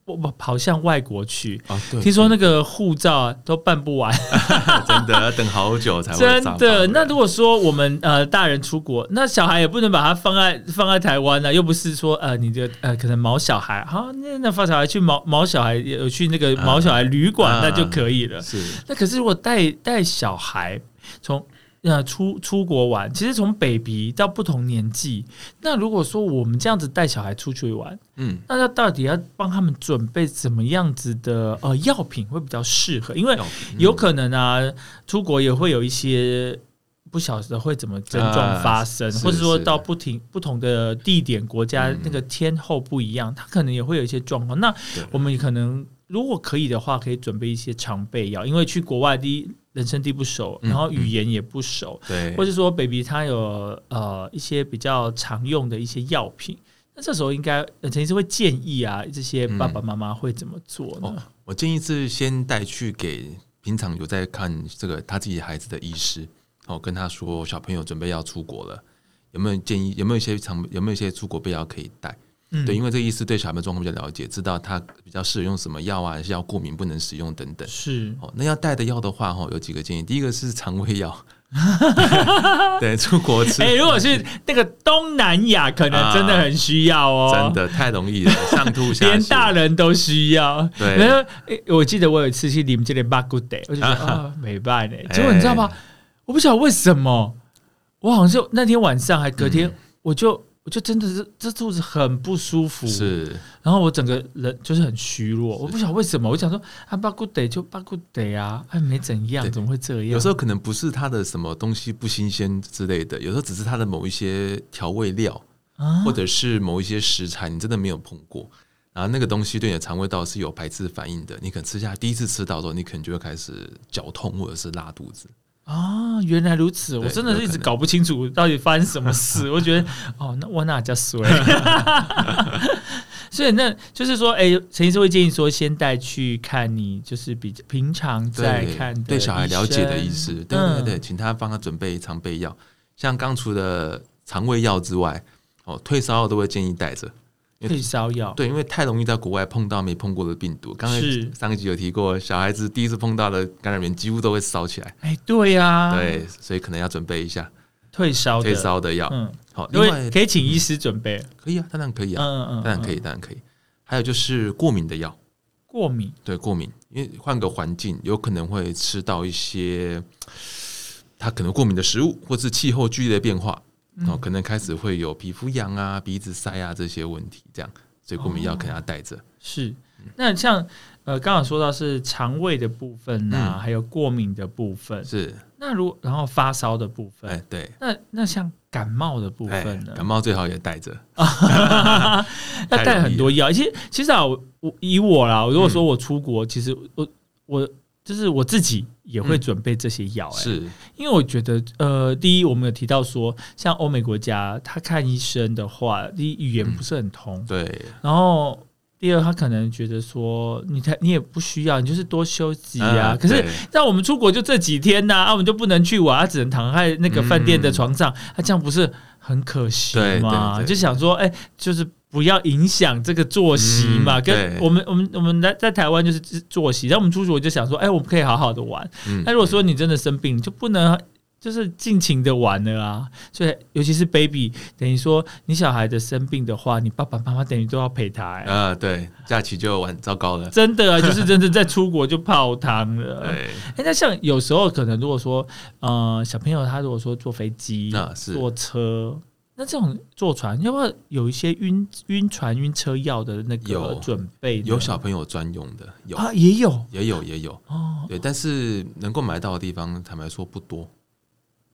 跑跑向外国去。听说那个护照啊都办不完，真的要等好久才会 真的。那如果说我们呃大人出国，那小孩也不能把他放在放在台湾呢、又不是说呃你的呃可能毛小孩，好那那放小孩去毛毛小孩有去那个毛小孩旅馆、啊那就可以了。是那可是如果带带小孩从呃出出国玩，其实从 baby 到不同年纪，那如果说我们这样子带小孩出去玩，嗯，那要到底要帮他们准备怎么样子的呃药品会比较适合？因为有可能啊，出国也会有一些不晓得会怎么症状发生，或者说到不停不同的地点、国家、嗯那个天候不一样，它可能也会有一些状况。那我们可能如果可以的话，可以准备一些常备药，因为去国外第一人生地不熟，嗯然后语言也不熟，对，或者说 baby 他有呃一些比较常用的一些药品。那这时候应该，呃陈医师会建议啊，这些爸爸妈妈会怎么做呢？哦，我建议是先带去给平常有在看这个他自己孩子的医师，哦，跟他说小朋友准备要出国了，有没有建议？有没有一些常有没有一些出国备药可以带？嗯对，因为这个医师对小孩的状况比较了解，知道他比较适合用什么药啊，还是要过敏不能使用等等。是哦，那要带的药的话，哈，有几个建议。第一个是肠胃药，对，出国吃，哎、如果是那个东南亚，可能真的很需要哦，真的太容易了，上吐下连泻。大人都需要。对然后、诶我记得我有一次去你们这里 b a good day，我就觉得啊，没办呢。结果你知道吗？我不晓得为什么，我好像就那天晚上还隔天，我就我就真的是这肚子很不舒服，是，然后我整个人就是很虚弱，我不晓得为什么，我想说啊 b a good day 就 a good day 啊，哎没怎样，怎么会这样？有时候可能不是他的什么东西不新鲜之类的，有时候只是他的某一些调味料，啊？或者是某一些食材你真的没有碰过，然后那个东西对你的肠胃道是有排斥反应的，你可能吃下第一次吃到的时候，你可能就会开始绞痛或者是拉肚子。啊，原来如此，我真的是一直搞不清楚到底发生什么事。我觉得哦，那我哪叫衰？所以那就是说，哎、陈医师会建议说，先带去看你就是比平常在看的对小孩了解的医医师，生对对对，嗯请他帮他准备常备药，像刚除了肠胃药之外，哦，退烧药都会建议带着。退烧药，对，因为太容易在国外碰到没碰过的病毒。刚才是。上一集有提过，小孩子第一次碰到的感染源几乎都会烧起来，哎、对呀、对，所以可能要准备一下退烧的，退烧的药。嗯，好，因另外为可以请医师准备，可以啊，当然可以啊，嗯嗯，当然可以，嗯，当然可以。还有就是过敏的药，过敏。对过敏，因为换个环境，有可能会吃到一些它可能过敏的食物，或是气候剧烈的变化，嗯哦，可能开始会有皮肤痒啊、鼻子塞啊这些问题，这样，所以过敏药可能要带着。是。那像呃，刚好说到是肠胃的部分啊，嗯还有过敏的部分。是，那如然后发烧的部分，哎，对，那那像感冒的部哎分呢？，感冒最好也带着。要带很多药。其实其实啊，我我以我啦，如果说嗯我出国，其实我我就是我自己也会嗯。准备这些药、哎、是，因为我觉得呃，第一我们有提到说，像欧美国家，他看医生的话，第一语言不是很通，对，然后。第二，他可能觉得说你他你也不需要，你就是多休息啊。可是对。让我们出国就这几天呐、啊，我们就不能去玩，他只能躺在那个饭店的床上，他、这样不是很可惜对吗？就想说，哎、就是不要影响这个作息嘛。嗯跟我们我们我们在在台湾就是作息，然后我们出去我就想说，哎、我们可以好好的玩。嗯那如果说你真的生病，你就不能就是尽情的玩了啊。所以尤其是 baby，等于说你小孩的生病的话，你爸爸妈妈等于都要陪他、欸。啊、对，假期就玩糟糕了。真的啊，就是真的在出国就泡汤了。对，哎、那像有时候可能如果说，呃，小朋友他如果说坐飞机、啊坐车，那这种坐船要不要有一些晕晕船、晕车药的那个有准备呢？有小朋友专用的，有、啊，也有也有也有，哦，对，但是能够买到的地方，坦白说不多。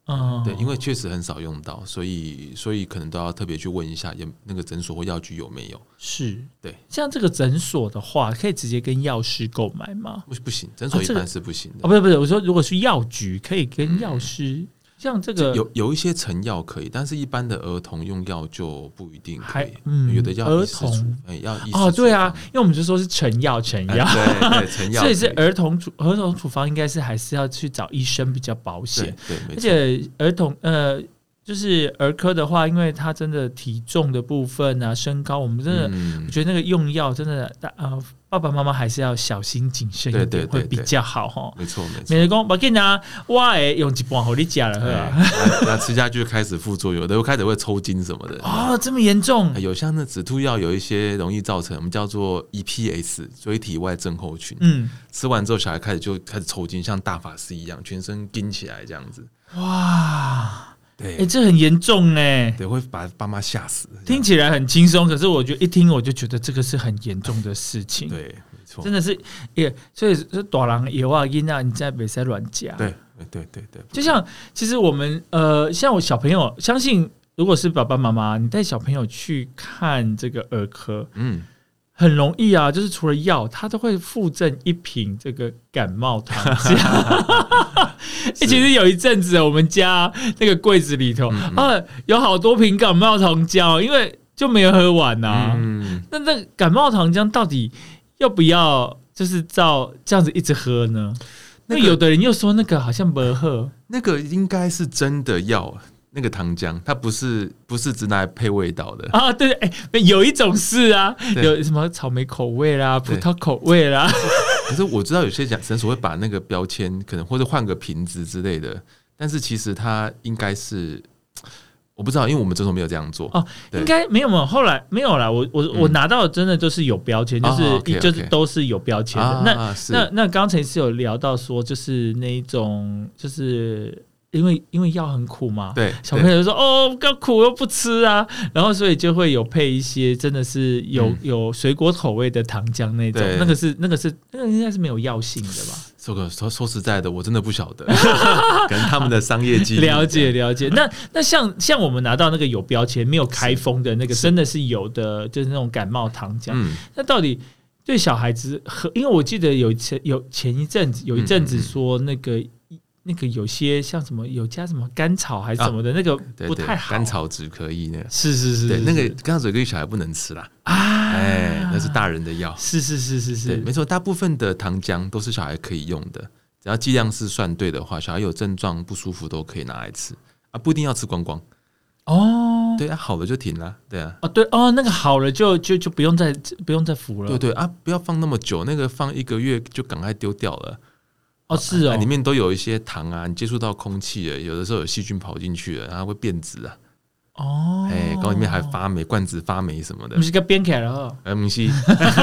嗯，对，因为确实很少用到，所以所以可能都要特别去问一下，有那个诊所或药局有没有。是对，像这个诊所的话，可以直接跟药师购买吗？不不行，诊所一般是不行的。哦，不是不是，我说如果是药局，可以跟药师，像这个有有一些成药可以，但是一般的儿童用药就不一定可还以。嗯有的要儿童，哎，要医哦，对啊，因为我们就说是成药成哎药，对对，成药所以是儿童处儿童处方应该是还是要去找医生比较保险对，对，而，且儿童呃。就是儿科的话，因为他真的体重的部分啊，身高，我们真的、嗯我觉得那个用药真的，呃，爸爸妈妈还是要小心谨慎一点，会比较好哈。没错没错美。人公，我跟你讲，我诶用一半好你假了，吃下去开始副作用，都开始会抽筋什么的。哦，这么严重哎有像那止吐药有一些容易造成我们叫做 EPS 椎体外症候群，嗯，吃完之后小孩开始就开始抽筋，像大法师一样，全身筋起来这样子。哇，对哎、这很严重呢。对，会把爸妈吓死。听起来很轻松，可是我觉得一听我就觉得这个是很严重的事情。，对，没错真，的是也，所以是大人有啊，音啊你在别再乱讲。，对对对对，就像其实我们呃，像我小朋友，相信如果是爸爸妈妈，你带小朋友去看这个儿科，嗯，很容易啊，就是除了药，他都会附赠一瓶这个感冒糖浆。欸其实有一阵子，我们家那个柜子里头、嗯啊，有好多瓶感冒糖浆哦，因为就没有喝完呐、啊。嗯，那那感冒糖浆到底要不要就是照这样子一直喝呢？那那个有的人又说那个好像不喝那个应该是真的药，那个糖浆，它不是不是只拿来配味道的。啊，对，哎、有一种是啊，有什么草莓口味啦、葡萄口味啦，可是我知道有些讲诊所会把那个标签可能或者换个瓶子之类的，但是其实它应该是我不知道，因为我们诊所没有这样做。哦对应该没有没有，后来没有啦。我我、我拿到的真的就是有标签，就是、就是都是有标签的。啊那那那刚才是有聊到说，就是那一种，就是因为因为药很苦嘛，对小朋友就说哦，要苦又不吃啊，然后所以就会有配一些真的是有、嗯有水果口味的糖浆那种，那个是那个是那个应该是没有药性的吧？这个说说实在的，我真的不晓得，可能他们的商业机密了解了解。那那像像我们拿到那个有标签没有开封的那个，真的是有的，就是那种感冒糖浆。嗯，那到底对小孩子喝？因为我记得有前有前一阵子有一阵子说那个。那个有些像什么有加什么甘草还是什么的，那个不太，好。甘草止咳液那个，是是是，对，那个甘草止咳液小孩不能吃啦，啊，哎，那是大人的药。是是是是对，是没错，大部分的糖浆都是小孩可以用的，只要剂量是算对的话，小孩有症状不舒服都可以拿来吃啊，不一定要吃光光。哦对啊，好了就停了，对啊，哦对哦，那个好了就就就不用再不用再服了。对对啊，不要放那么久，那个放一个月就赶快丢掉了。哦是哦啊里，面都有一些糖啊，你接触到空气了，有的时候有细菌跑进去了，然后会变质啊，哦，哎，然后里面还发霉、罐子发霉什么的不。是个冰起来了哦呃，不是，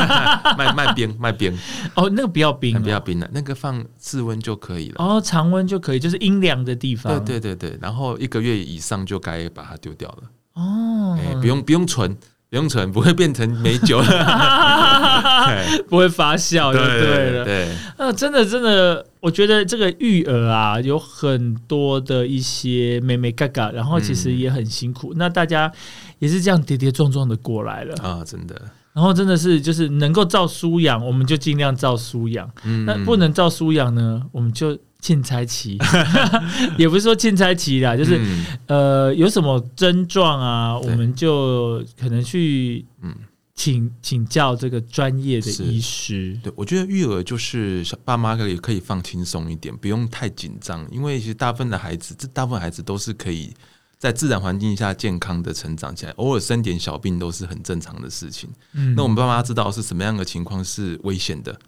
卖卖冰卖冰，哦，那个不要冰哦，不要冰了，那个放室温就可以了。哦，常温就可以，就是阴凉的地方。对对对对，然后一个月以上就该把它丢掉了。哦，哎、不用不用存，不用存，不会变成美酒。对 不会发酵就对了。对，呃，真的真的，我觉得这个育儿啊，有很多的一些美美嘎嘎，然后其实也很辛苦。那大家也是这样跌跌撞撞的过来了，啊，真的，然后真的是就是能够照书养，我们就尽量照书养；嗯那不能照书养呢，我们就欠差期，也不是说欠差期啦，就是、嗯。呃有什么症状啊，我们就可能去嗯。请请教这个专业的医师。对，我觉得育儿就是小爸妈可以可以放轻松一点，不用太紧张，因为其实大部分的孩子，这大部分孩子都是可以在自然环境下健康的成长起来，偶尔生点小病都是很正常的事情。嗯。那我们爸妈知道是什么样的情况是危险的，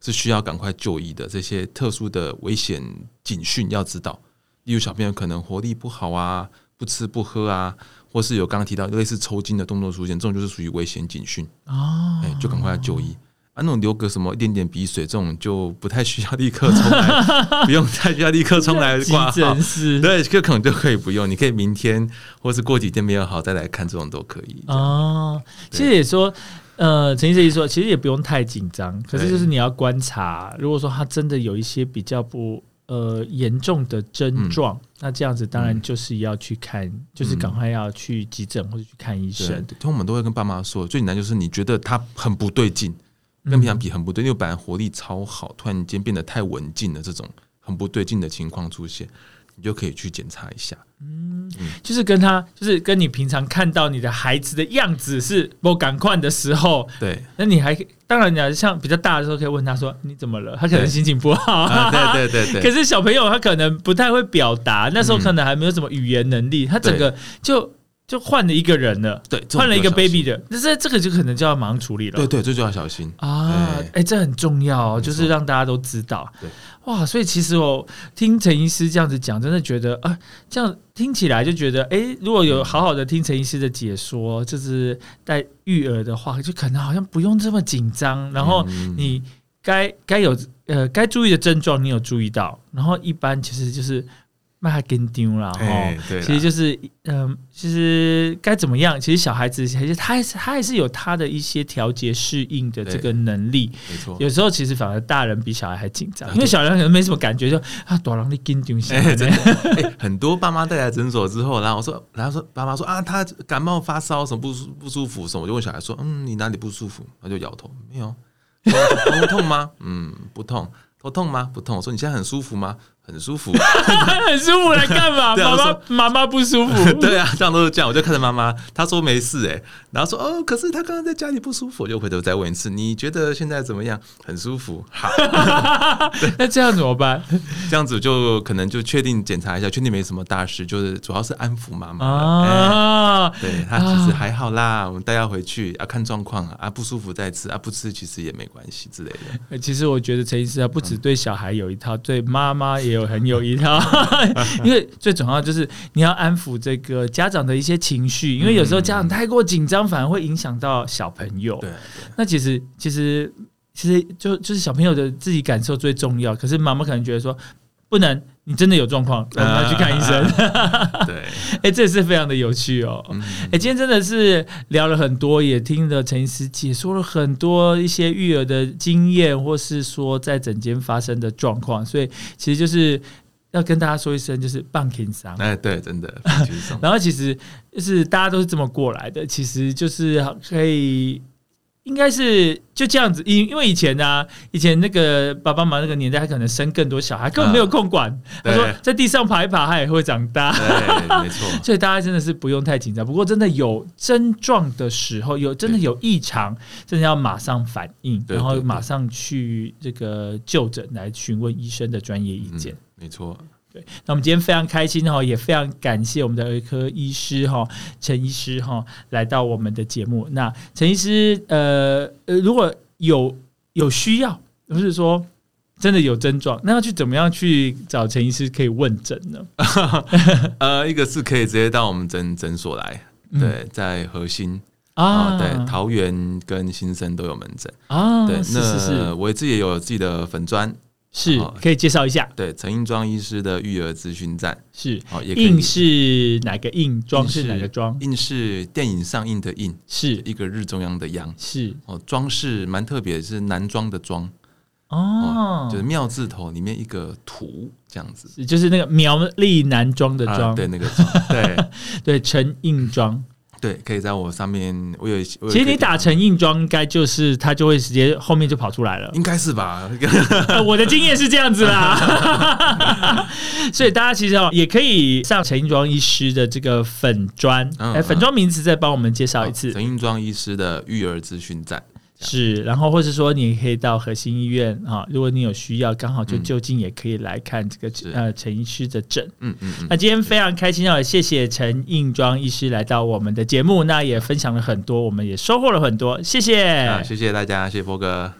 是需要赶快就医的，这些特殊的危险警讯要知道，例如小朋友可能活力不好啊，不吃不喝啊，或是有刚刚提到类似抽筋的动作出现，这种就是属于危险警讯，哦哎、就赶快要就医。啊，那种流个什么一点点鼻水，这种就不太需要立刻冲来，不用太需要立刻冲来急挂号 对，这个可能就可以不用，你可以明天或是过几天没有好再来看，这种都可以。哦，哦，其实也说。呃，陈医生说，其实也不用太紧张，可是就是你要观察，如果说他真的有一些比较不呃严重的症状，那这样子当然嗯就是要去看，就是赶快要去急诊或者去看医生。，通我们都会跟爸妈说，最简单就是你觉得他很不对劲，跟平常比很不对，因为本来活力超好，突然间变得太文静了这种很不对劲的情况出现，你就可以去检查一下。嗯。就是跟他，就是跟你平常看到你的孩子的样子是不赶快的时候，对，那你还当然你要像比较大的时候可以问他说你怎么了，他可能心情不好。啊，对对对 可，是小朋友他可能不太会表达，那时候可能还没有什么语言能力，他整个就就换了一个人了，对，换了一个 baby 的，那这这个就可能就要马上处理了。对对，这就要小心。啊，对哎、这很重要、哦，就是让大家都知道。对，哇，所以其实我听陈医师这样子讲，真的觉得啊，这样听起来就觉得，哎、如果有好好的听陈医师的解说，就是带育儿的话，就可能好像不用这么紧张，然后嗯你该该有呃该注意的症状，你有注意到，然后一般其实就是卖他跟丢了，哈。其实就是，嗯、其实该怎么样？其实小孩子其实他还是他还是有他的一些调节适应的这个能力。没错。有时候其实反而大人比小孩还紧张，啊因为小人可能没什么感觉，就啊，多让你跟丢下 哎，真很多爸妈带来诊所之后，然后我说，然后说爸妈说啊，他感冒发烧什么不舒不舒服什么，我就问小孩说，嗯，你哪里不舒服？他就摇头，没有。头痛吗？嗯，不痛。头痛吗？不痛。我说你现在很舒服吗？很舒服。很舒服来干嘛？妈妈妈妈不舒服，对啊，这样都是这样。我就看着妈妈，她说没事哎、然后说哦，可是她刚刚在家里不舒服，我就回头再问一次，你觉得现在怎么样？很舒服。好，那这样怎么办这样子就可能就确定检查一下，确定没什么大事，就是主要是安抚妈妈？对她其实还好啦，我们带她回去啊，看状况啊，啊不舒服再吃啊，不吃其实也没关系之类的。呃其实我觉得陈医师啊，不止对小孩有一套，对妈妈也有很有一套，因为最重要就是你要安抚这个家长的一些情绪，因为有时候家长太过紧张，反而会影响到小朋友。对，那其实其实其实就就是小朋友的自己感受最重要，可是妈妈可能觉得说不能，你真的有状况，我们要去看医生。对，哎、这也是非常的有趣哦。嗯哎、今天真的是聊了很多，也听了陈医师解说了很多一些育儿的经验，或是说在诊间发生的状况，所以其实就是要跟大家说一声，就是棒情商。哎，对，真的。然后其实就是大家都是这么过来的，其实就是可以。应该是就这样子，因因为以前呢、啊，以前那个爸爸妈妈那个年代，他可能生更多小孩，根本没有空管。他说在地上爬一爬，他也会长大。对，没错。所以大家真的是不用太紧张。不过真的有症状的时候，有真的有异常，真的要马上反应，然后马上去这个就诊来询问医生的专业意见。嗯，没错。对，那我们今天非常开心哈，也非常感谢我们的儿科医师哈陈医师哈来到我们的节目。那陈医师呃呃，如果有有需要，不是说真的有症状，那要去怎么样去找陈医师可以问诊呢？呃，一个是可以直接到我们诊诊所来，嗯对，在核心啊，啊，对，桃园跟新生都有门诊。啊，对，是是是那我自己也有自己的粉砖，是好，可以介绍一下。对，陈英庄医师的育儿资讯站，是好，也可以印是哪个印？庄印是哪个庄？应是电影上映的应，是一个日中央的央。是哦，庄是蛮特别的，是男装的庄，哦，就是庙字头里面一个土这样子。是就是那个苗栗男装的装，啊，对，那个庄，对 对，陈应庄。对，可以在我上面，我有，我有其实你打成硬装，应该就是它就会直接后面就跑出来了。应该是吧？呃 我的经验是这样子啦，所以大家其实哦也可以上陈印装医师的这个粉砖，嗯哎，粉砖名字再帮我们介绍一次。陈硬装医师的育儿资讯站。是，然后或者说你可以到核心医院啊，如果你有需要，刚好就嗯就近也可以来看这个是呃陈医师的诊。嗯嗯嗯那，今天非常开心哦，谢谢陈应庄医师来到我们的节目，那也分享了很多，我们也收获了很多，谢谢。啊，谢谢大家，谢谢波哥。